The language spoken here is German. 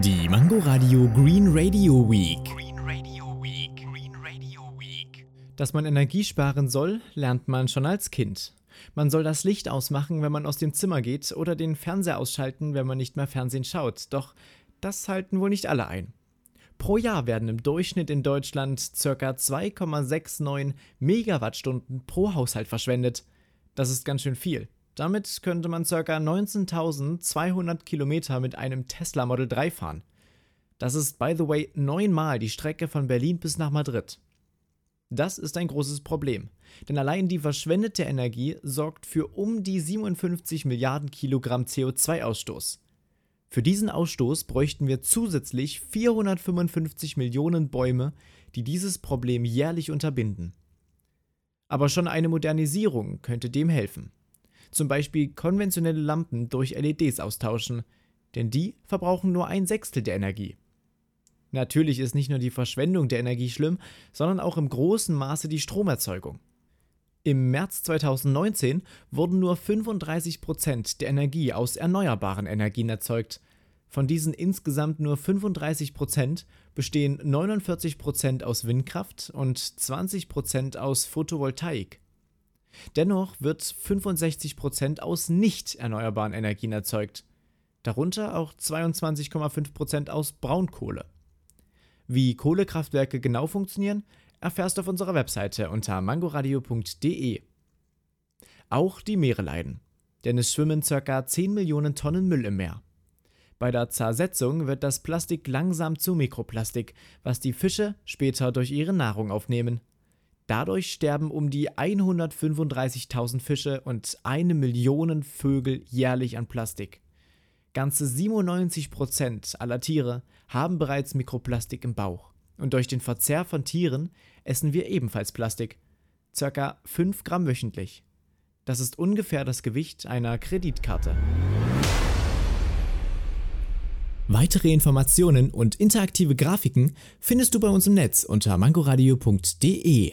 Die Mango Radio Green Radio Week. Green Radio Week. Green Radio Week. Dass man Energie sparen soll, lernt man schon als Kind. Man soll das Licht ausmachen, wenn man aus dem Zimmer geht, oder den Fernseher ausschalten, wenn man nicht mehr Fernsehen schaut. Doch das halten wohl nicht alle ein. Pro Jahr werden im Durchschnitt in Deutschland ca. 2,69 Megawattstunden pro Haushalt verschwendet. Das ist ganz schön viel. Damit könnte man ca. 19.200 Kilometer mit einem Tesla Model 3 fahren. Das ist, by the way, neunmal die Strecke von Berlin bis nach Madrid. Das ist ein großes Problem, denn allein die verschwendete Energie sorgt für um die 57 Milliarden Kilogramm CO2-Ausstoß. Für diesen Ausstoß bräuchten wir zusätzlich 455 Millionen Bäume, die dieses Problem jährlich unterbinden. Aber schon eine Modernisierung könnte dem helfen. Zum Beispiel konventionelle Lampen durch LEDs austauschen, denn die verbrauchen nur ein Sechstel der Energie. Natürlich ist nicht nur die Verschwendung der Energie schlimm, sondern auch im großen Maße die Stromerzeugung. Im März 2019 wurden nur 35 Prozent der Energie aus erneuerbaren Energien erzeugt. Von diesen insgesamt nur 35 Prozent bestehen 49 Prozent aus Windkraft und 20 Prozent aus Photovoltaik. Dennoch wird 65 Prozent aus nicht erneuerbaren Energien erzeugt, darunter auch 22,5 Prozent aus Braunkohle. Wie Kohlekraftwerke genau funktionieren, erfährst du auf unserer Webseite unter mangoradio.de. Auch die Meere leiden, denn es schwimmen ca. 10 Millionen Tonnen Müll im Meer. Bei der Zersetzung wird das Plastik langsam zu Mikroplastik, was die Fische später durch ihre Nahrung aufnehmen. Dadurch sterben um die 135.000 Fische und eine Million Vögel jährlich an Plastik. Ganze 97% aller Tiere haben bereits Mikroplastik im Bauch. Und durch den Verzehr von Tieren essen wir ebenfalls Plastik. Circa 5 Gramm wöchentlich. Das ist ungefähr das Gewicht einer Kreditkarte. Weitere Informationen und interaktive Grafiken findest du bei uns im Netz unter mangoradio.de.